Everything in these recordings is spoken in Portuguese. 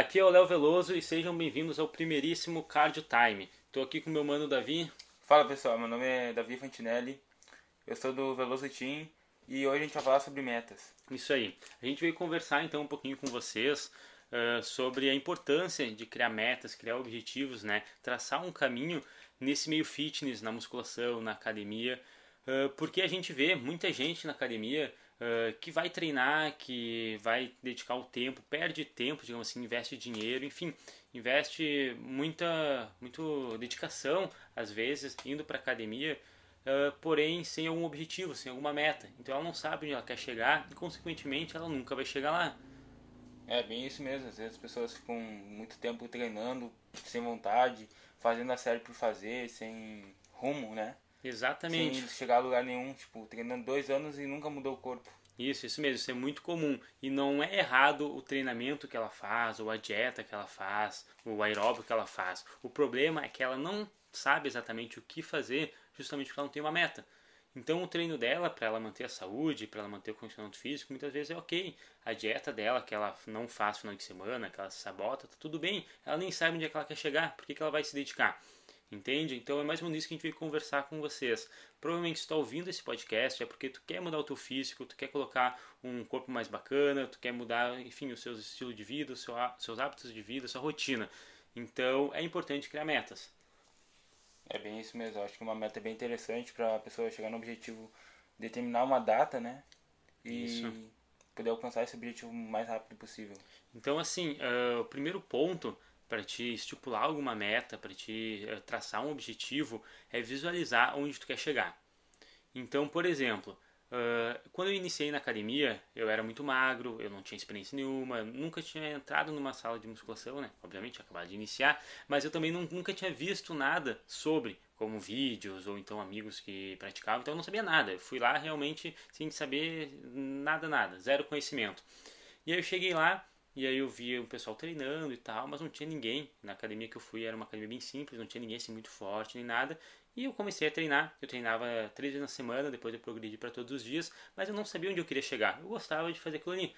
Aqui é o Léo Veloso e sejam bem-vindos ao primeiríssimo Cardio Time. Estou aqui com meu mano Davi. Fala pessoal, meu nome é Davi Fantinelli, eu sou do Veloso Team e hoje a gente vai falar sobre metas. Isso aí. A gente veio conversar então um pouquinho com vocês uh, sobre a importância de criar metas, criar objetivos, né? Traçar um caminho nesse meio fitness, na musculação, na academia, uh, porque a gente vê muita gente na academia uh, que vai treinar, que vai dedicar o tempo, perde tempo, digamos assim, investe dinheiro, enfim, investe muita, muito dedicação, às vezes, indo para academia, uh, porém sem algum objetivo, sem alguma meta. Então ela não sabe onde ela quer chegar e, consequentemente, ela nunca vai chegar lá. É bem isso mesmo, às vezes as pessoas ficam muito tempo treinando, sem vontade, fazendo a série por fazer, sem rumo, né? Exatamente. Sem chegar a lugar nenhum, tipo, treinando dois anos e nunca mudou o corpo. Isso, isso mesmo, isso é muito comum. E não é errado o treinamento que ela faz, ou a dieta que ela faz, o aeróbico que ela faz. O problema é que ela não sabe exatamente o que fazer, justamente porque ela não tem uma meta. Então o treino dela, para ela manter a saúde, para ela manter o condicionamento físico, muitas vezes é ok. A dieta dela, que ela não faz final de semana, que ela se sabota, tá tudo bem. Ela nem sabe onde é que ela quer chegar, por que, que ela vai se dedicar. Entende? Então é mais ou menos isso que a gente veio conversar com vocês. Provavelmente está ouvindo esse podcast é porque tu quer mudar o teu físico, tu quer colocar um corpo mais bacana, tu quer mudar, enfim, os seus estilos de vida, os seus hábitos de vida, sua rotina. Então é importante criar metas. É bem isso mesmo. Eu acho que uma meta é bem interessante para a pessoa chegar no objetivo, determinar uma data, né? E isso. poder alcançar esse objetivo o mais rápido possível. Então, assim, uh, o primeiro ponto para te estipular alguma meta, para te uh, traçar um objetivo, é visualizar onde tu quer chegar. Então, por exemplo, Uh, quando eu iniciei na academia, eu era muito magro, eu não tinha experiência nenhuma, nunca tinha entrado numa sala de musculação, né? Obviamente, acabado de iniciar, mas eu também não, nunca tinha visto nada sobre, como vídeos ou então amigos que praticavam, então eu não sabia nada. Eu fui lá realmente sem saber nada, nada, zero conhecimento. E aí eu cheguei lá e aí eu via o pessoal treinando e tal, mas não tinha ninguém. Na academia que eu fui era uma academia bem simples, não tinha ninguém assim muito forte nem nada. E eu comecei a treinar. Eu treinava três vezes na semana, depois eu progredi para todos os dias, mas eu não sabia onde eu queria chegar. Eu gostava de fazer aquilo ali,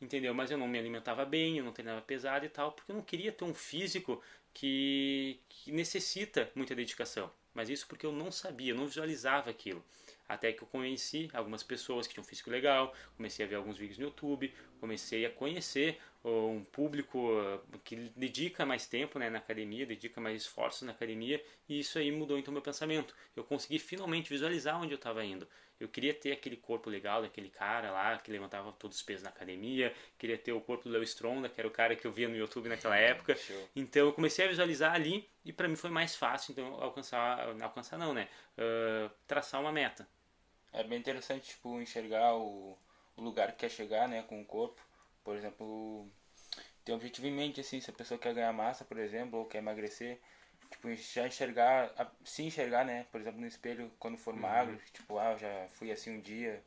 entendeu? Mas eu não me alimentava bem, eu não treinava pesado e tal, porque eu não queria ter um físico que, que necessita muita dedicação. Mas isso porque eu não sabia, eu não visualizava aquilo. Até que eu conheci algumas pessoas que tinham físico legal, comecei a ver alguns vídeos no YouTube, comecei a conhecer um público que dedica mais tempo né, na academia, dedica mais esforços na academia, e isso aí mudou então meu pensamento. Eu consegui finalmente visualizar onde eu estava indo. Eu queria ter aquele corpo legal daquele cara lá que levantava todos os pesos na academia, queria ter o corpo do Leo Stronda, que era o cara que eu via no YouTube naquela época. Então eu comecei a visualizar ali e para mim foi mais fácil então alcançar, alcançar não, né? Uh, traçar uma meta. É bem interessante, tipo, enxergar o, o lugar que quer chegar, né, com o corpo. Por exemplo, ter um objetivo em mente, assim, se a pessoa quer ganhar massa, por exemplo, ou quer emagrecer, tipo, já enxergar, se enxergar, né, por exemplo, no espelho, quando for uhum. magro, tipo, ah, eu já fui assim um dia,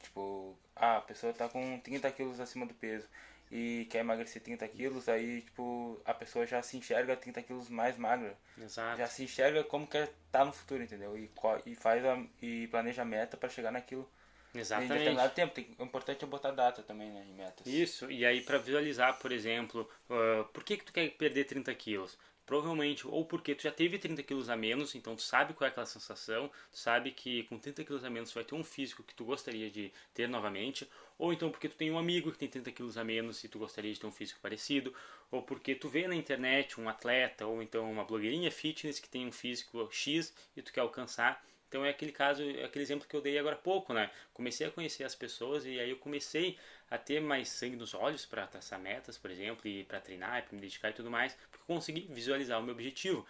tipo, ah, a pessoa tá com 30 quilos acima do peso e quer emagrecer 30 quilos, aí, tipo, a pessoa já se enxerga 30 quilos mais magra. Exato. Já se enxerga como quer estar tá no futuro, entendeu? E, e faz a, e planeja a meta para chegar naquilo. Exatamente. Em determinado tempo. Tem, o importante é botar data também, né, em metas. Isso, e aí para visualizar, por exemplo, uh, por que, que tu quer perder 30 quilos? Provavelmente ou porque tu já teve 30 quilos a menos, então tu sabe qual é aquela sensação, tu sabe que com 30 quilos a menos tu vai ter um físico que tu gostaria de ter novamente, ou então porque tu tem um amigo que tem 30 quilos a menos e tu gostaria de ter um físico parecido, ou porque tu vê na internet um atleta ou então uma blogueirinha fitness que tem um físico X e tu quer alcançar. Então é aquele caso, é aquele exemplo que eu dei agora há pouco, né? Comecei a conhecer as pessoas e aí eu comecei a ter mais sangue nos olhos para traçar metas, por exemplo, e para treinar, para me dedicar e tudo mais, consegui visualizar o meu objetivo.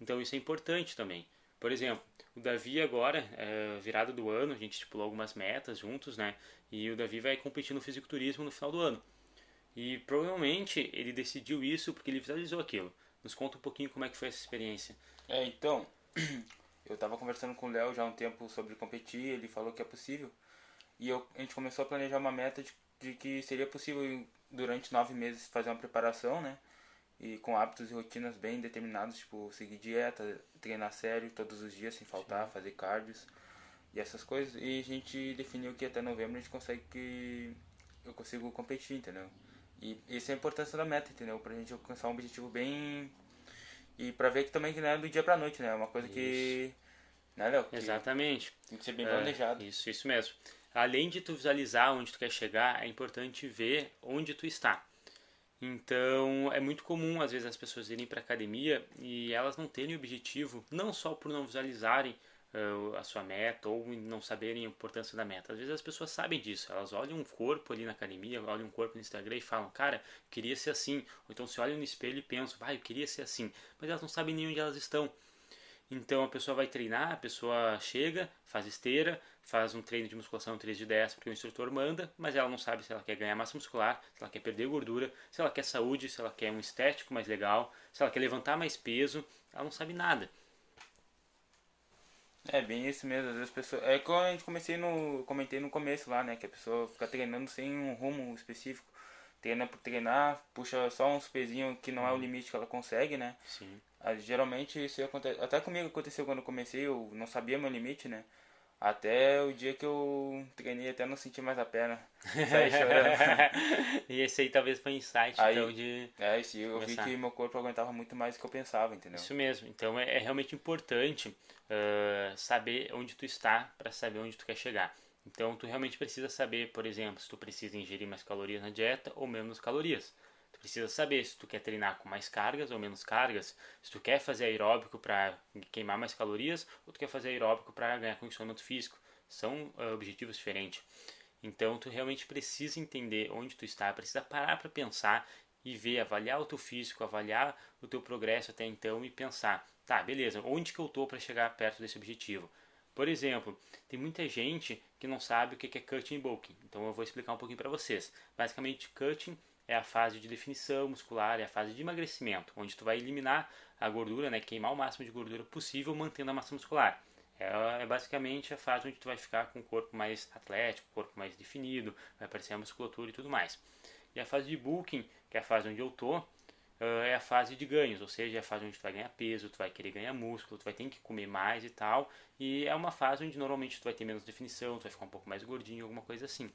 Então isso é importante também. Por exemplo, o Davi agora, é, do ano, a gente estipulou algumas metas juntos, né? E o Davi vai competir no fisiculturismo no final do ano. E provavelmente ele decidiu isso porque ele visualizou aquilo. Nos conta um pouquinho como é que foi essa experiência. É, então, eu estava conversando com o Léo já há um tempo sobre competir, ele falou que é possível. E eu, a gente começou a planejar uma meta de de que seria possível durante nove meses fazer uma preparação, né? E com hábitos e rotinas bem determinados, tipo seguir dieta, treinar sério todos os dias sem faltar, Sim. fazer cardios e essas coisas. E a gente definiu que até novembro a gente consegue que eu consigo competir, entendeu? E essa é a importância da meta, entendeu? Pra gente alcançar um objetivo bem. E pra ver que também que não é do dia pra noite, né? É uma coisa isso. que. Né, Léo? Exatamente. Tem que ser bem planejado. É, isso, isso mesmo. Além de tu visualizar onde tu quer chegar, é importante ver onde tu está. Então, é muito comum às vezes as pessoas irem para academia e elas não terem objetivo, não só por não visualizarem uh, a sua meta ou não saberem a importância da meta. Às vezes as pessoas sabem disso, elas olham um corpo ali na academia, olham um corpo no Instagram e falam, cara, queria ser assim. Ou então se olham no espelho e pensam, vai, eu queria ser assim. Mas elas não sabem nem onde elas estão. Então a pessoa vai treinar, a pessoa chega, faz esteira, faz um treino de musculação 3 de 10 porque o instrutor manda, mas ela não sabe se ela quer ganhar massa muscular, se ela quer perder gordura, se ela quer saúde, se ela quer um estético mais legal, se ela quer levantar mais peso, ela não sabe nada. É bem isso mesmo, às vezes pessoas. É como a gente comecei no. comentei no começo lá, né? Que a pessoa fica treinando sem um rumo específico. Treina por treinar, puxa só uns pezinhos que não é o uhum. limite que ela consegue, né? Sim. Geralmente isso acontece. Até comigo aconteceu quando eu comecei, eu não sabia meu limite, né? Até o dia que eu treinei até não senti mais a perna. Saí chorando. e esse aí talvez foi insight aí, então de. É, esse, eu começar. vi que meu corpo aguentava muito mais do que eu pensava, entendeu? Isso mesmo. Então é, é realmente importante uh, saber onde tu está para saber onde tu quer chegar. Então tu realmente precisa saber, por exemplo, se tu precisa ingerir mais calorias na dieta ou menos calorias precisa saber se tu quer treinar com mais cargas ou menos cargas, se tu quer fazer aeróbico para queimar mais calorias ou tu quer fazer aeróbico para ganhar condicionamento físico. São uh, objetivos diferentes. Então tu realmente precisa entender onde tu está, precisa parar para pensar e ver, avaliar o teu físico, avaliar o teu progresso até então e pensar, tá, beleza, onde que eu tô para chegar perto desse objetivo? Por exemplo, tem muita gente que não sabe o que é cutting e bulking. Então eu vou explicar um pouquinho para vocês. Basicamente, cutting é a fase de definição muscular, é a fase de emagrecimento, onde tu vai eliminar a gordura, né, queimar o máximo de gordura possível mantendo a massa muscular. É, é basicamente a fase onde tu vai ficar com o corpo mais atlético, corpo mais definido, vai aparecer a musculatura e tudo mais. E a fase de bulking, que é a fase onde eu tô, é a fase de ganhos, ou seja, é a fase onde tu vai ganhar peso, tu vai querer ganhar músculo, tu vai ter que comer mais e tal. E é uma fase onde normalmente tu vai ter menos definição, tu vai ficar um pouco mais gordinho, alguma coisa assim.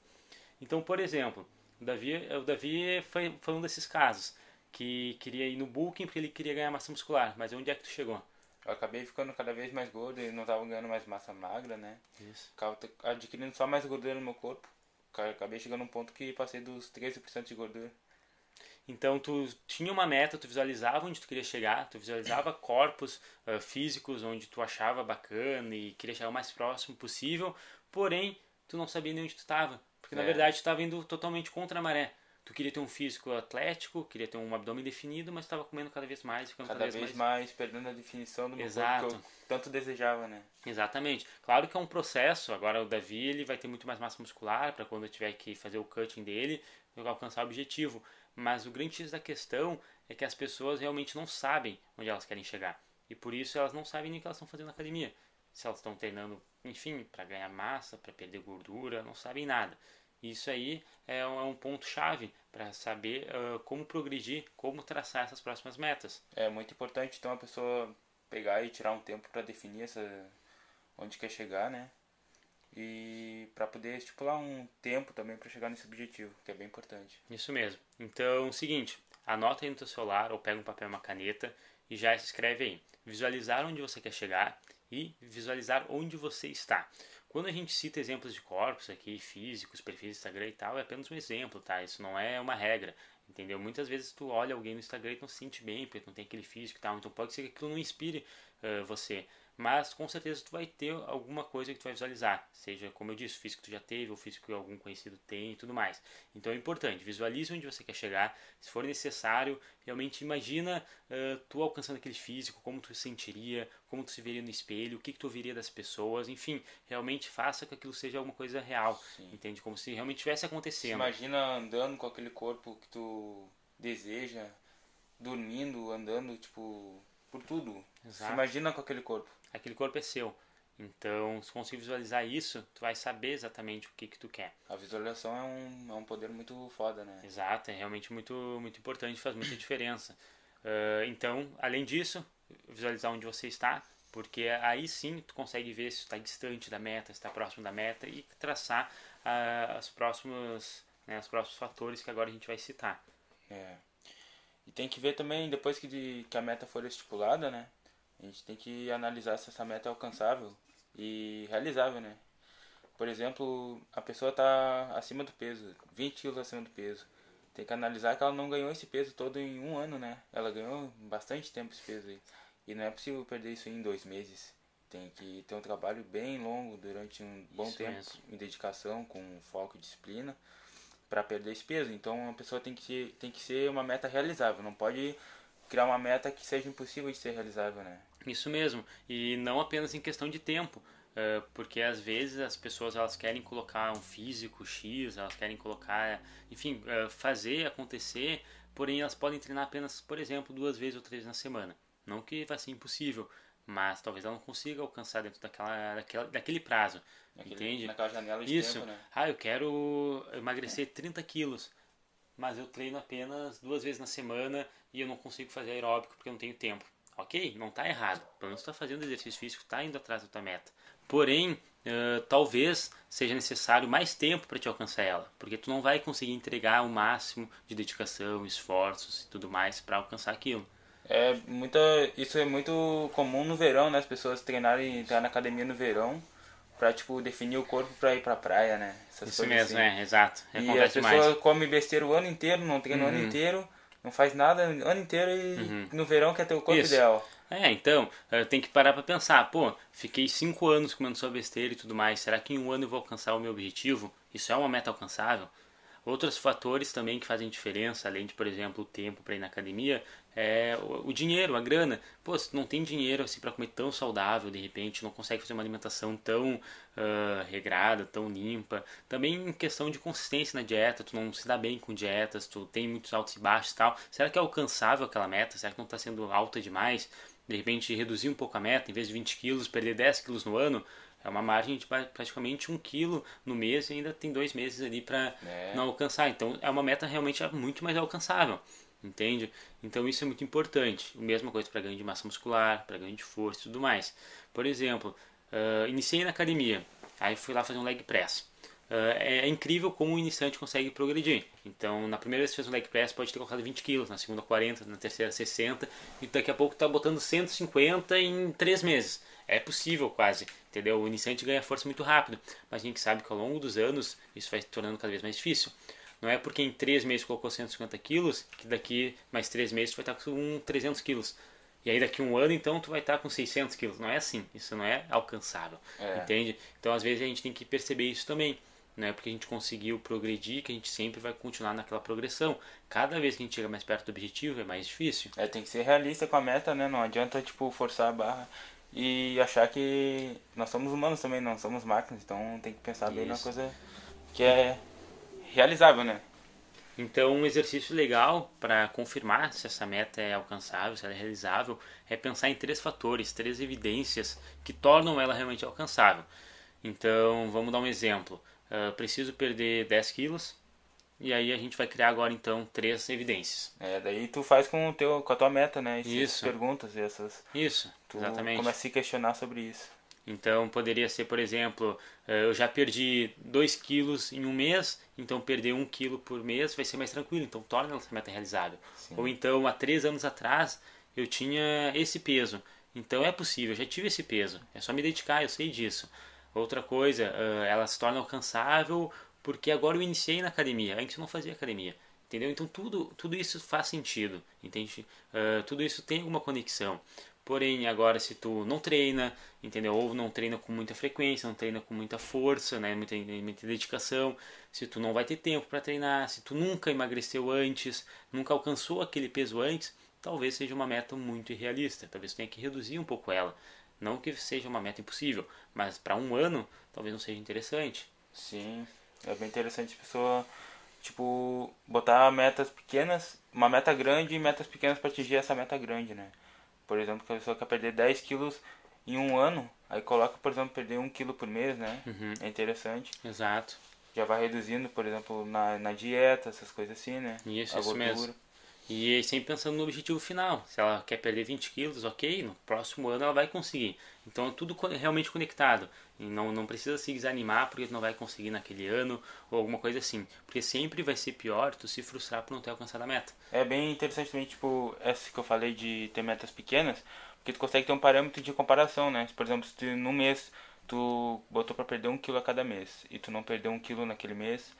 Então, por exemplo, o Davi, o Davi foi, foi um desses casos que queria ir no bulking porque ele queria ganhar massa muscular. Mas onde é que tu chegou? Eu acabei ficando cada vez mais gordo e não estava ganhando mais massa magra, né? Isso. Adquirindo só mais gordura no meu corpo. Acabei chegando a um ponto que passei dos 13% de gordura. Então tu tinha uma meta, tu visualizava onde tu queria chegar, tu visualizava corpos uh, físicos onde tu achava bacana e queria chegar o mais próximo possível, porém tu não sabia nem onde tu estava. Porque é. na verdade tu estava indo totalmente contra a maré. Tu queria ter um físico atlético, queria ter um abdômen definido, mas estava comendo cada vez mais, ficando cada, cada vez, vez mais... mais perdendo a definição do meu Exato. corpo que eu tanto desejava, né? Exatamente. Claro que é um processo. Agora o Davi ele vai ter muito mais massa muscular para quando eu tiver que fazer o cutting dele, eu alcançar o objetivo. Mas o grande X da questão é que as pessoas realmente não sabem onde elas querem chegar. E por isso elas não sabem nem o que elas estão fazendo na academia. Se elas estão treinando, enfim, para ganhar massa, para perder gordura, não sabem nada. Isso aí é um, é um ponto-chave para saber uh, como progredir, como traçar essas próximas metas. É muito importante então a pessoa pegar e tirar um tempo para definir essa onde quer chegar, né? E para poder estipular um tempo também para chegar nesse objetivo, que é bem importante. Isso mesmo. Então, seguinte, anota aí no teu celular ou pega um papel e uma caneta e já se escreve aí. Visualizar onde você quer chegar e visualizar onde você está. Quando a gente cita exemplos de corpos aqui, físicos, perfis do Instagram e tal, é apenas um exemplo, tá? Isso não é uma regra, entendeu? Muitas vezes tu olha alguém no Instagram e não se sente bem, porque não tem aquele físico e tal, então pode ser que aquilo não inspire uh, você mas com certeza tu vai ter alguma coisa que tu vai visualizar, seja como eu disse, o físico que tu já teve, ou físico que algum conhecido tem e tudo mais. Então é importante, visualize onde você quer chegar, se for necessário, realmente imagina uh, tu alcançando aquele físico, como tu se sentiria, como tu se veria no espelho, o que, que tu ouviria das pessoas, enfim, realmente faça que aquilo seja alguma coisa real, Sim. entende? Como se realmente tivesse acontecendo. imagina andando com aquele corpo que tu deseja, dormindo, andando, tipo, por tudo. Exato. Se imagina com aquele corpo aquele corpo é seu. Então, se conseguir visualizar isso, tu vai saber exatamente o que que tu quer. A visualização é um, é um poder muito foda, né? Exato, é realmente muito, muito importante, faz muita diferença. Uh, então, além disso, visualizar onde você está, porque aí sim tu consegue ver se está distante da meta, se está próximo da meta e traçar uh, as próximas, né, os próximos fatores que agora a gente vai citar. É. E tem que ver também, depois que, de, que a meta for estipulada, né? A gente tem que analisar se essa meta é alcançável e realizável, né? Por exemplo, a pessoa está acima do peso, 20 quilos acima do peso. Tem que analisar que ela não ganhou esse peso todo em um ano, né? Ela ganhou bastante tempo esse peso aí. E não é possível perder isso em dois meses. Tem que ter um trabalho bem longo durante um bom isso tempo, mesmo. em dedicação, com foco e disciplina, para perder esse peso. Então a pessoa tem que, ser, tem que ser uma meta realizável, não pode criar uma meta que seja impossível de ser realizável, né? Isso mesmo, e não apenas em questão de tempo, eh, porque às vezes as pessoas elas querem colocar um físico X, elas querem colocar, enfim, eh, fazer acontecer, porém elas podem treinar apenas, por exemplo, duas vezes ou três na semana. Não que vai ser impossível, mas talvez ela não consiga alcançar dentro daquela, daquela daquele prazo, Naquele, entende? Naquela janela de Isso. tempo, né? Ah, eu quero emagrecer 30 quilos, mas eu treino apenas duas vezes na semana e eu não consigo fazer aeróbico porque eu não tenho tempo. Ok, não está errado. Pelo menos está fazendo exercício físico, está indo atrás da tua meta. Porém, uh, talvez seja necessário mais tempo para te alcançar ela, porque tu não vai conseguir entregar o máximo de dedicação, esforços e tudo mais para alcançar aquilo. É muita, isso é muito comum no verão, né? As pessoas treinarem, entrar na academia no verão para tipo definir o corpo para ir para praia, né? Essas isso mesmo, assim. é, exato. É e a pessoa come besteira o ano inteiro, não treina uhum. o ano uhum. inteiro, não faz nada o ano inteiro e uhum. no verão quer ter o corpo isso. ideal. É, então, tem que parar para pensar, pô, fiquei cinco anos comendo só besteira e tudo mais, será que em um ano eu vou alcançar o meu objetivo? Isso é uma meta alcançável? Outros fatores também que fazem diferença, além de, por exemplo, o tempo para ir na academia, é o, dinheiro, a grana. Pô, se não tem dinheiro assim para comer tão saudável, de repente, não consegue fazer uma alimentação tão uh, regrada, tão limpa. Também em questão de consistência na dieta, tu não se dá bem com dietas, tu tem muitos altos e baixos e tal. Será que é alcançável aquela meta? Será que não está sendo alta demais? de repente reduzir um pouco a meta, em vez de 20 quilos, perder 10 quilos no ano, é uma margem de praticamente um quilo no mês e ainda tem dois meses ali para é. não alcançar. Então é uma meta realmente muito mais alcançável, entende? Então isso é muito importante. A mesma coisa para ganho de massa muscular, para ganho de força e tudo mais. Por exemplo, uh, iniciei na academia, aí fui lá fazer um leg press. Uh, é incrível como o iniciante consegue progredir. Então, na primeira vez que fez um leg press, pode ter colocado 20 quilos, na segunda 40, na terceira 60, e daqui a pouco está botando 150 em 3 meses. É possível quase, entendeu? O iniciante ganha força muito rápido, mas a gente sabe que ao longo dos anos isso vai se tornando cada vez mais difícil. Não é porque em 3 meses colocou 150 quilos que daqui mais 3 meses tu vai estar com 300 quilos. E aí daqui um ano então tu vai estar com 600 quilos. Não é assim, isso não é alcançável, é. entende? Então às vezes a gente tem que perceber isso também não é porque a gente conseguiu progredir que a gente sempre vai continuar naquela progressão. Cada vez que a gente chega mais perto do objetivo é mais difícil. É, tem que ser realista com a meta, né? Não adianta, tipo, forçar a barra e achar que nós somos humanos também, não somos máquinas. Então tem que pensar Isso. bem na coisa que é realizável, né? Então, um exercício legal para confirmar se essa meta é alcançável, se ela é realizável, é pensar em três fatores, três evidências que tornam ela realmente alcançável. Então, vamos dar um exemplo. Uh, preciso perder 10 quilos. E aí a gente vai criar agora então três evidências. É, daí tu faz com, o teu, com a tua meta, né? Essas isso. perguntas essas. Isso, tu exatamente. Começa a se questionar sobre isso. Então poderia ser, por exemplo, eu já perdi 2 quilos em um mês, então perder 1 um quilo por mês vai ser mais tranquilo, então torna essa meta realizável. Sim. Ou então, há 3 anos atrás, eu tinha esse peso, então é possível, eu já tive esse peso, é só me dedicar, eu sei disso. Outra coisa, ela se torna alcançável porque agora eu iniciei na academia, antes eu não fazia academia. Entendeu? Então tudo, tudo isso faz sentido, entende? Uh, tudo isso tem alguma conexão. Porém, agora se tu não treina, entendeu? Ou não treina com muita frequência, não treina com muita força, né? muita, muita dedicação, se tu não vai ter tempo para treinar, se tu nunca emagreceu antes, nunca alcançou aquele peso antes, talvez seja uma meta muito irrealista. Talvez tu tenha que reduzir um pouco ela. Não que seja uma meta impossível, mas para um ano talvez não seja interessante. Sim, é bem interessante a pessoa, tipo, botar metas pequenas, uma meta grande e metas pequenas para atingir essa meta grande, né? Por exemplo, que a pessoa quer perder 10 quilos em um ano, aí coloca, por exemplo, perder 1 quilo por mês, né? Uhum. É interessante. Exato. Já vai reduzindo, por exemplo, na, na dieta, essas coisas assim, né? Isso, a isso gordura. mesmo. E sempre pensando no objetivo final. Se ela quer perder 20 quilos, ok, no próximo ano ela vai conseguir. Então é tudo realmente conectado. E não, não precisa se desanimar porque não vai conseguir naquele ano ou alguma coisa assim. Porque sempre vai ser pior tu se frustrar por não ter alcançado a meta. É bem interessante também, tipo, essa que eu falei de ter metas pequenas, porque tu consegue ter um parâmetro de comparação, né? Por exemplo, se tu, no mês tu botou para perder um quilo a cada mês e tu não perdeu um quilo naquele mês,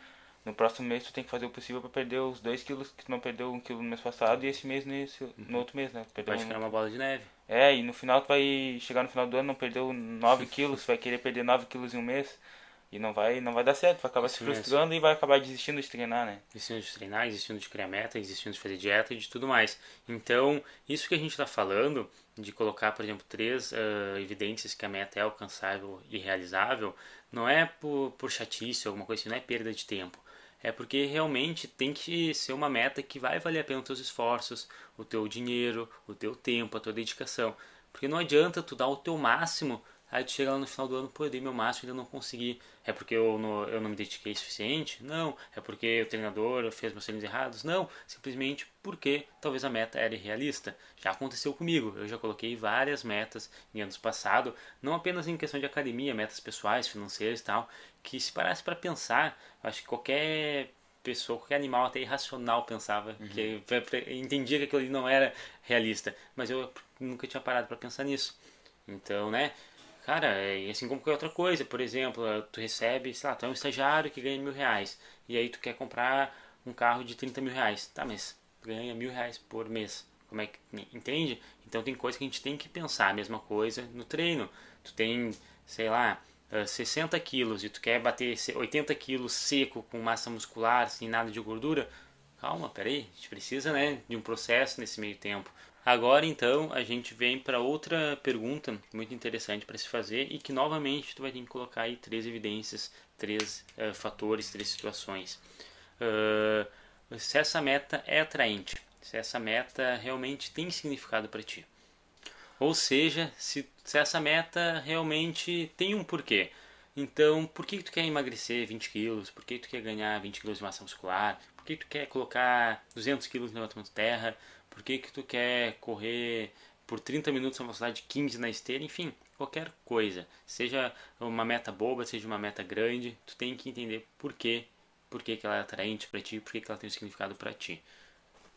no próximo mês tu tem que fazer o possível para perder os 2 quilos que tu não perdeu um quilo no mês passado e esse mês nesse, no uhum. outro mês, né? Perdeu um... criar uma bola de neve. É, e no final tu vai chegar no final do ano não perdeu 9 quilos, vai querer perder 9 quilos em um mês. E não vai, não vai dar certo, vai acabar Isso se frustrando mesmo. e vai acabar desistindo de treinar, né? Desistindo de treinar, desistindo de criar meta, desistindo de fazer dieta e de tudo mais. Então, isso que a gente está falando, de colocar, por exemplo, três uh, evidências que a meta é alcançável e realizável, não é por, por chatice ou alguma coisa assim, não é perda de tempo é porque realmente tem que ser uma meta que vai valer a pena os teus esforços, o teu dinheiro, o teu tempo, a tua dedicação. Porque não adianta tu dar o teu máximo, aí tu chega lá no final do ano, pô, eu dei meu máximo e ainda não consegui. É porque eu não, eu não me dediquei o suficiente? Não. É porque o treinador fez meus treinos errados? Não. Simplesmente porque talvez a meta era irrealista. Já aconteceu comigo. Eu já coloquei várias metas em anos passados, não apenas em questão de academia, metas pessoais, financeiras e tal, que se parasse para pensar, acho que qualquer pessoa, qualquer animal até irracional pensava uhum. que entendia que aquilo ali não era realista, mas eu nunca tinha parado para pensar nisso. Então, né? Cara, é assim como qualquer outra coisa, por exemplo, tu recebe, sei lá, tu é um estagiário que ganha mil reais e aí tu quer comprar um carro de 30 mil reais, tá, mas ganha mil reais por mês, como é que entende? Então tem coisa que a gente tem que pensar a mesma coisa no treino. Tu tem, sei lá, 60 eh, quilos e tu quer bater 80 quilos seco com massa muscular, sem nada de gordura, calma, peraí, a gente precisa né, de um processo nesse meio tempo. Agora então a gente vem para outra pergunta muito interessante para se fazer e que novamente tu vai ter que colocar aí três evidências, três uh, fatores, três situações. Uh, se essa meta é atraente, se essa meta realmente tem significado para ti. Ou seja, se, se essa meta realmente tem um porquê. Então, por que tu quer emagrecer 20 quilos? Por que tu quer ganhar 20 quilos de massa muscular? Por que tu quer colocar 200 quilos no levantamento de terra? Por que, que tu quer correr por 30 minutos a velocidade de 15 na esteira? Enfim, qualquer coisa. Seja uma meta boba, seja uma meta grande, tu tem que entender por quê. Por que, que ela é atraente para ti, por que, que ela tem um significado para ti.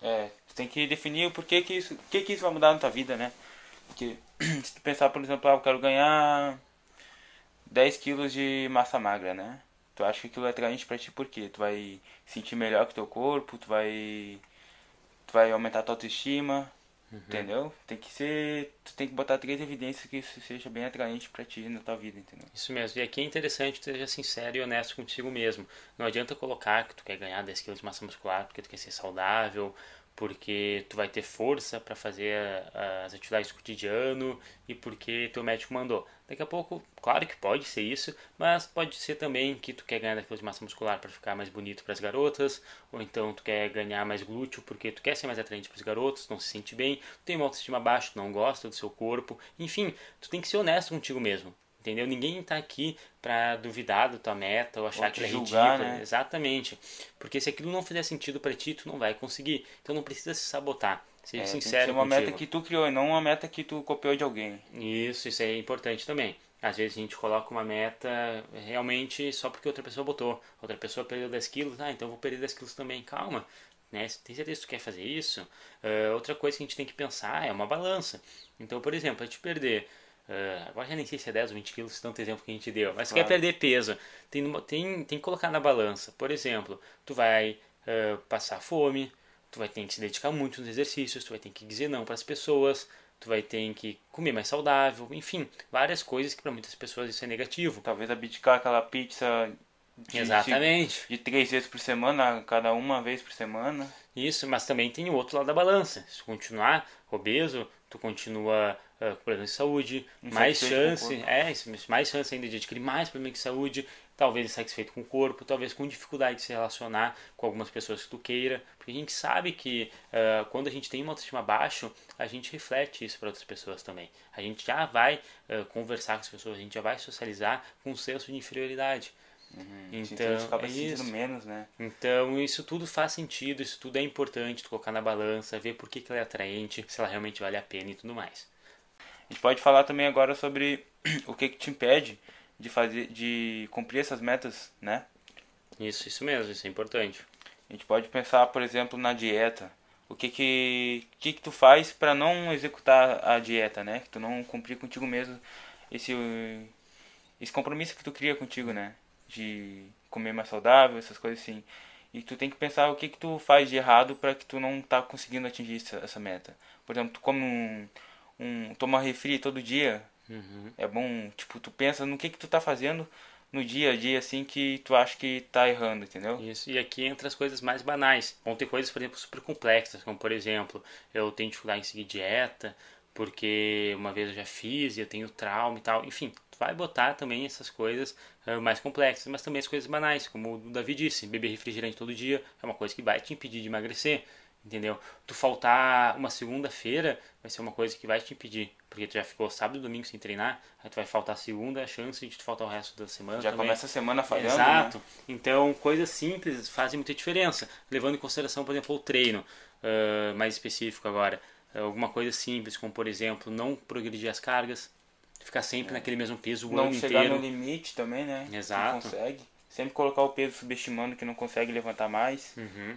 É, tu tem que definir o porquê que isso, que, que isso vai mudar na tua vida, né? Porque se tu pensar, por exemplo, ah, eu quero ganhar 10 quilos de massa magra, né? Tu acha que aquilo é atraente pra ti porque tu vai sentir melhor com teu corpo, tu vai tu vai aumentar a tua autoestima, uhum. entendeu? Tem que ser, tu tem que botar três evidências que isso seja bem atraente para ti na tua vida, entendeu? Isso mesmo. E aqui é interessante tu seja sincero e honesto contigo mesmo. Não adianta colocar que tu quer ganhar 10 quilos de massa muscular porque tu quer ser saudável porque tu vai ter força para fazer as atividades do cotidiano e porque teu médico mandou. Daqui a pouco, claro que pode ser isso, mas pode ser também que tu quer ganhar daqueles de massa muscular para ficar mais bonito para as garotas, ou então tu quer ganhar mais glúteo porque tu quer ser mais atraente para os garotos, não se sente bem, tu tem uma autoestima baixa, não gosta do seu corpo, enfim, tu tem que ser honesto contigo mesmo. Entendeu? Ninguém está aqui para duvidar da tua meta ou achar ou que é julgar, ridículo. Né? Exatamente. Porque se aquilo não fizer sentido para ti, tu não vai conseguir. Então não precisa se sabotar. Seja é, sincero tem que ser uma contigo. meta que tu criou e não uma meta que tu copiou de alguém. Isso, isso é importante também. Às vezes a gente coloca uma meta realmente só porque outra pessoa botou. Outra pessoa perdeu 10 quilos, ah, então eu vou perder 10 quilos também. Calma, né? Tem certeza que tu quer fazer isso? Uh, outra coisa que a gente tem que pensar é uma balança. Então, por exemplo, a gente perder Uh, agora já nem sei se é 10 ou 20 quilos, tanto exemplo que a gente deu. Mas claro. quer perder peso, tem, tem, tem que colocar na balança. Por exemplo, tu vai uh, passar fome, tu vai ter que se dedicar muito nos exercícios, tu vai ter que dizer não para as pessoas, tu vai ter que comer mais saudável, enfim, várias coisas que para muitas pessoas isso é negativo. Talvez abdicar aquela pizza de, Exatamente. De, de, três vezes por semana, cada uma vez por semana. Isso, mas também tem o outro lado da balança. Se continuar obeso, tu continua uh, com problemas de saúde, mais chance, é, mais chance ainda de adquirir mais problemas de saúde, talvez insatisfeito com o corpo, talvez com dificuldade de se relacionar com algumas pessoas que tu queira, porque a gente sabe que uh, quando a gente tem uma autoestima baixa, a gente reflete isso para outras pessoas também. A gente já vai uh, conversar com as pessoas, a gente já vai socializar com um senso de inferioridade. Uhum. Então, a gente acaba é se sentindo isso. menos, né? Então, isso tudo faz sentido, isso tudo é importante, tu colocar na balança, ver por que, que ela é atraente, se ela realmente vale a pena e tudo mais. A gente pode falar também agora sobre o que, que te impede de fazer, de cumprir essas metas, né? Isso, isso mesmo, isso é importante. A gente pode pensar, por exemplo, na dieta. O que que, que, que tu faz para não executar a dieta, né? Que tu não cumprir contigo mesmo esse, esse compromisso que tu cria contigo, né? De comer mais saudável, essas coisas assim. E tu tem que pensar o que que tu faz de errado para que tu não tá conseguindo atingir essa, essa meta. Por exemplo, tu come um, um toma refri todo dia, Uhum. é bom, tipo, tu pensa no que que tu tá fazendo no dia a dia assim que tu acha que tá errando, entendeu? Isso, e aqui entra as coisas mais banais. Vão ter coisas, por exemplo, super complexas, como por exemplo, eu tenho dificuldade em seguir dieta, porque uma vez eu já fiz e eu tenho trauma e tal. Enfim, vai botar também essas coisas ah, mais complexas, mas também as coisas banais, como o Davi disse, beber refrigerante todo dia é uma coisa que vai te impedir de emagrecer. Entendeu? Tu faltar uma segunda-feira vai ser uma coisa que vai te impedir. Porque tu já ficou sábado e domingo sem treinar, aí tu vai faltar a segunda, a chance de tu faltar o resto da semana. Já também. começa a semana falhando, Exato. né? Então, coisas simples fazem muita diferença. Levando em consideração, por exemplo, o treino, ah, mais específico agora. Alguma coisa simples, como por exemplo, não progredir as cargas, ficar sempre naquele mesmo peso o É. Não ano chegar inteiro. no limite também, né? Exato. Não consegue. Sempre colocar o peso subestimando que não consegue levantar mais. Uhum.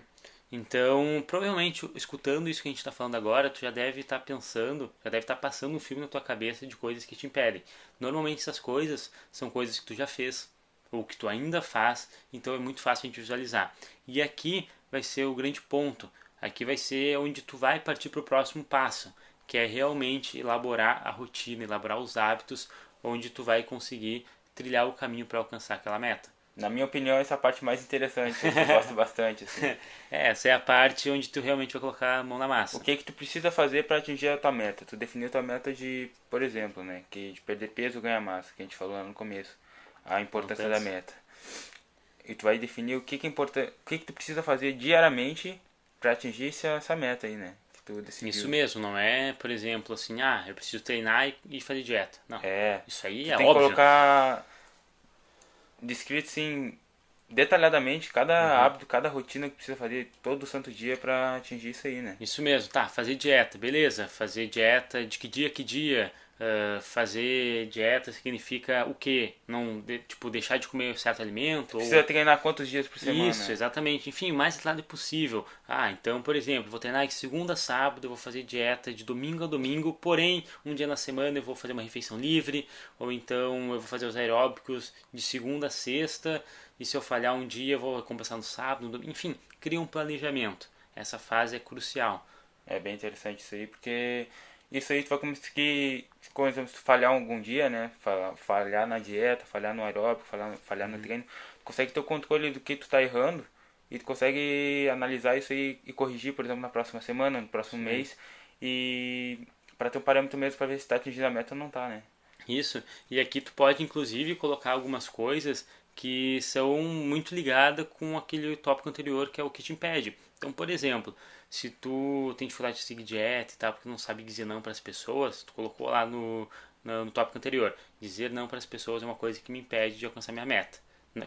Então, provavelmente, escutando isso que a gente está falando agora, tu já deve estar pensando, já deve estar passando um filme na tua cabeça de coisas que te impedem. Normalmente essas coisas são coisas que tu já fez, ou que tu ainda faz, então é muito fácil a gente visualizar. E aqui vai ser o grande ponto. Aqui vai ser onde tu vai partir para o próximo passo, que é realmente elaborar a rotina, elaborar os hábitos, onde tu vai conseguir trilhar o caminho para alcançar aquela meta. Na minha opinião, essa é a parte mais interessante, eu gosto bastante, assim. É, essa é a parte onde tu realmente vai colocar a mão na massa. O que que tu precisa fazer para atingir a tua meta? Tu definiu a tua meta de, por exemplo, né, que de perder peso, ganhar massa, que a gente falou lá no começo. A importância da meta. E tu vai definir o que que é importante, o que que tu precisa fazer diariamente para atingir essa, essa meta aí, né? Tu decidiu. Isso mesmo, não é, por exemplo, assim, ah, eu preciso treinar e, fazer dieta. Não. É. Isso aí Tu é tem óbvio. que colocar descrito assim detalhadamente cada Uhum. hábito, cada rotina que precisa fazer todo santo dia para atingir isso aí, né? Isso mesmo, tá, fazer dieta, beleza. Fazer dieta de que dia que dia. Ah, fazer dieta significa o quê? Não, de- tipo, deixar de comer certo alimento? ou- Precisa treinar quantos dias por semana? Isso, exatamente. Enfim, o mais claro possível. Ah, então, por exemplo, vou treinar de segunda a sábado, eu vou fazer dieta de domingo a domingo, porém, um dia na semana eu vou fazer uma refeição livre, ou então eu vou fazer os aeróbicos de segunda a sexta, e se eu falhar um dia eu vou compensar no sábado, no domingo. enfim, cria um planejamento. Essa fase é crucial. É bem interessante isso aí, porque isso aí tu vai conseguir, por exemplo, se falhar algum dia, né? fa- Falhar na dieta, falhar no aeróbico, falhar, falhar Uhum. no treino, tu consegue ter o controle do que tu tá errando e tu consegue analisar isso aí e corrigir, por exemplo, na próxima semana, no próximo mês e para ter um parâmetro mesmo para ver se tá atingindo a meta ou não tá, né? Isso. E aqui tu pode inclusive colocar algumas coisas que são muito ligadas com aquele tópico anterior que é o que te impede. Então, por exemplo, se tu tem dificuldade de seguir dieta e tal, porque não sabe dizer não para as pessoas, tu colocou lá no, no, no tópico anterior, dizer não para as pessoas é uma coisa que me impede de alcançar minha meta.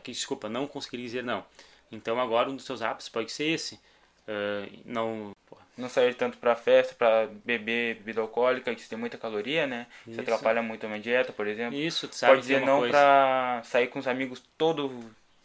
Que, Desculpa, não conseguir dizer não. Então agora um dos seus hábitos pode ser esse. Ah, não, Não sair tanto pra festa, pra beber bebida alcoólica, que tem muita caloria, né? Isso, Isso. atrapalha muito a minha dieta, por exemplo. isso, tu sabe Pode dizer não pra sair com os amigos todo,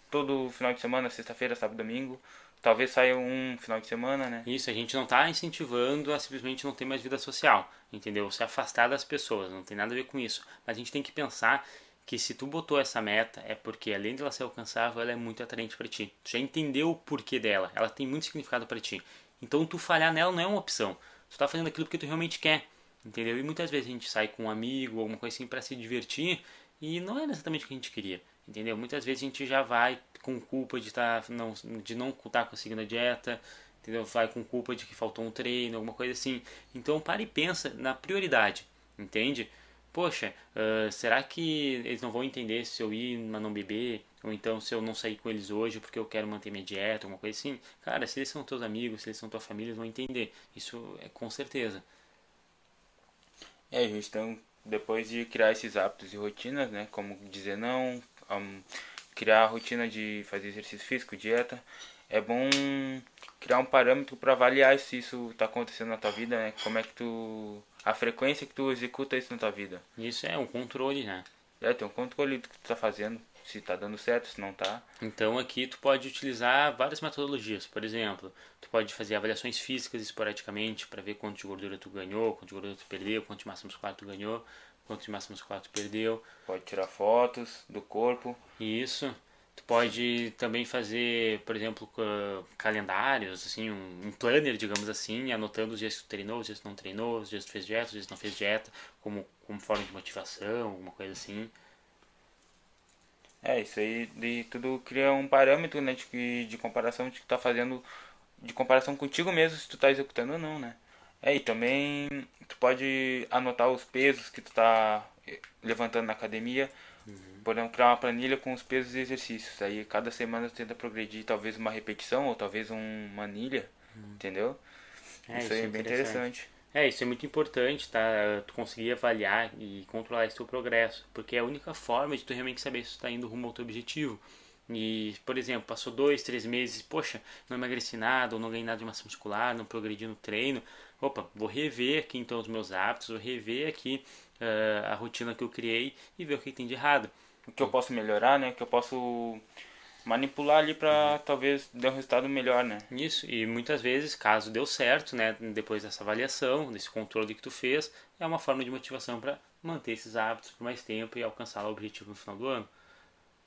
todo final de semana, sexta-feira, sábado, domingo. Talvez saia um final de semana, né? Isso, a gente não está incentivando a simplesmente não ter mais vida social, entendeu? Se afastar das pessoas, não tem nada a ver com isso. Mas a gente tem que pensar que se tu botou essa meta é porque além de ela ser alcançável, ela é muito atraente para ti. Tu já entendeu o porquê dela, ela tem muito significado para ti. Então tu falhar nela não é uma opção. Tu tá fazendo aquilo porque tu realmente quer, entendeu? E muitas vezes a gente sai com um amigo, alguma coisa assim para se divertir e não é exatamente o que a gente queria, entendeu? Muitas vezes a gente já vai com culpa de tá, não de não estar conseguindo a dieta, entendeu? Vai com culpa de que faltou um treino, alguma coisa assim. Então para e pensa na prioridade, entende? Poxa, ah, será que eles não vão entender se eu ir, mas não beber? Ou então se eu não sair com eles hoje porque eu quero manter minha dieta, alguma coisa assim? Cara, se eles são teus amigos, se eles são tua família, eles vão entender. Isso é com certeza. É, gente, então, depois de criar esses hábitos e rotinas, né? Como dizer não, hum, criar a rotina de fazer exercício físico, dieta, é bom criar um parâmetro para avaliar se isso está acontecendo na tua vida, né? Como é que tu a frequência que tu executa isso na tua vida. Isso é um controle, né? É, tem um controle do que tu tá fazendo, se tá dando certo, se não tá. Então aqui tu pode utilizar várias metodologias. Por exemplo, tu pode fazer avaliações físicas esporadicamente para ver quanto de gordura tu ganhou, quanto de gordura tu perdeu, quanto de massa muscular tu ganhou, quanto de massa muscular tu perdeu. Pode tirar fotos do corpo. Isso. Tu pode também fazer, por exemplo, calendários, assim, um, planner, digamos assim, anotando os dias que tu treinou, os dias que não treinou, os dias que tu fez dieta, os dias que não fez dieta, como, como forma de motivação, alguma coisa assim. É, isso aí de tudo cria um parâmetro né, de, de comparação de que tu tá fazendo, de comparação contigo mesmo, se tu tá executando ou não, né? É, e também tu pode anotar os pesos que tu tá levantando na academia, Uhum. Podemos criar uma planilha com os pesos e exercícios. Aí cada semana tenta progredir talvez uma repetição ou talvez um, uma anilha, uhum. entendeu? É, isso, isso, aí é bem interessante. interessante. É, isso é muito importante, tá? Tu conseguir avaliar e controlar esse teu progresso, porque é a única forma de tu realmente saber se tu tá indo rumo ao teu objetivo. E, por exemplo, passou dois, três meses, poxa, não emagreci nada, ou não ganhei nada de massa muscular, não progredi no treino. Opa, vou rever aqui então os meus hábitos, vou rever aqui uh, a rotina que eu criei e ver o que tem de errado. O que eu posso melhorar, né? O que eu posso manipular ali para uhum. talvez dar um resultado melhor, né? Isso, e muitas vezes, caso deu certo, né, depois dessa avaliação, desse controle que tu fez, é uma forma de motivação para manter esses hábitos por mais tempo e alcançar o objetivo no final do ano.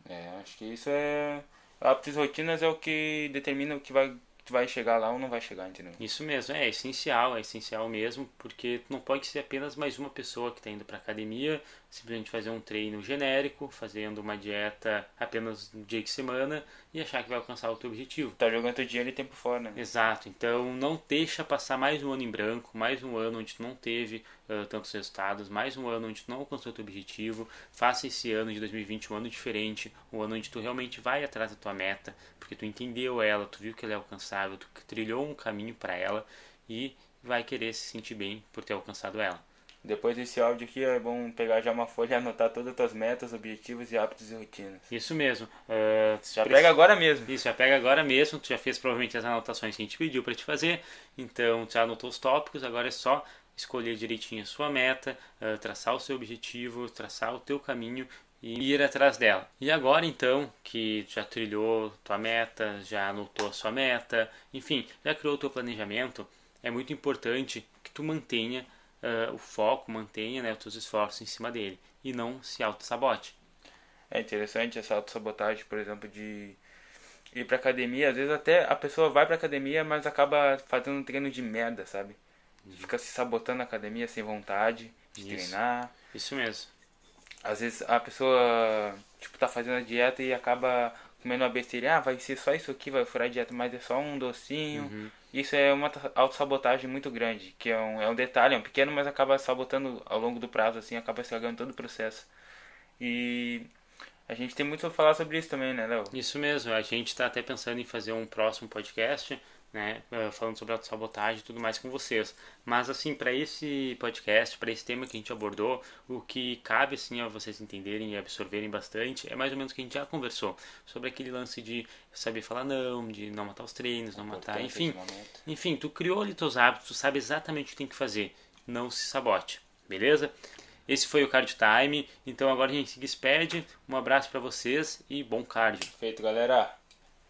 É, acho que isso é hábitos e rotinas é o que determina o que vai tu vai chegar lá ou não vai chegar, entendeu? Isso mesmo, é essencial, é essencial mesmo, porque tu não pode ser apenas mais uma pessoa que está indo para academia, simplesmente fazer um treino genérico, fazendo uma dieta apenas um dia de semana e achar que vai alcançar o teu objetivo. Tá jogando teu dinheiro e tempo fora, né? Exato, então não deixa passar mais um ano em branco, mais um ano onde tu não teve uh, tantos resultados, mais um ano onde tu não alcançou o teu objetivo. Faça esse ano de 2020 um ano diferente, um ano onde tu realmente vai atrás da tua meta, porque tu entendeu ela, tu viu que ela é alcançável, tu trilhou um caminho para ela e vai querer se sentir bem por ter alcançado ela. Depois desse áudio aqui é bom pegar já uma folha e anotar todas as tuas metas, objetivos e hábitos e rotinas. Isso mesmo. Uh, já pega agora mesmo. Isso, já pega agora mesmo. Tu já fez provavelmente as anotações que a gente pediu para te fazer. Então, tu já anotou os tópicos, agora é só escolher direitinho a sua meta, uh, traçar o seu objetivo, traçar o teu caminho e ir atrás dela. E agora então que já trilhou tua meta, já anotou a sua meta, enfim, já criou o teu planejamento, é muito importante que tu mantenha uh, o foco, mantenha né, os seus esforços em cima dele e não se auto-sabote. É interessante essa auto-sabotagem, por exemplo, de ir pra academia. Às vezes até a pessoa vai pra academia, mas acaba fazendo um treino de merda, sabe? Uhum. Fica se sabotando na academia sem vontade de Isso. treinar. Isso mesmo. Às vezes a pessoa, tipo, tá fazendo a dieta e acaba comendo uma besteira. Ah, vai ser só isso aqui, vai furar a dieta, mas é só um docinho. Uhum. Isso é uma autossabotagem muito grande, que é um, é um detalhe, é um pequeno, mas acaba sabotando ao longo do prazo, assim, acaba estragando todo o processo. E a gente tem muito a falar sobre isso também, né, Léo? Isso mesmo, a gente está até pensando em fazer um próximo podcast né, eh, falando sobre autossabotagem e tudo mais com vocês. Mas assim, para esse podcast, para esse tema que a gente abordou, o que cabe assim a vocês entenderem e absorverem bastante é mais ou menos o que a gente já conversou sobre aquele lance de saber falar não, de não matar os treinos, não matar, enfim. Enfim, tu criou ali teus hábitos, tu sabe exatamente o que tem que fazer. Não se sabote, beleza? Esse foi o Card Time. Então agora a gente se despede. Um abraço para vocês e bom cardio. Feito, galera.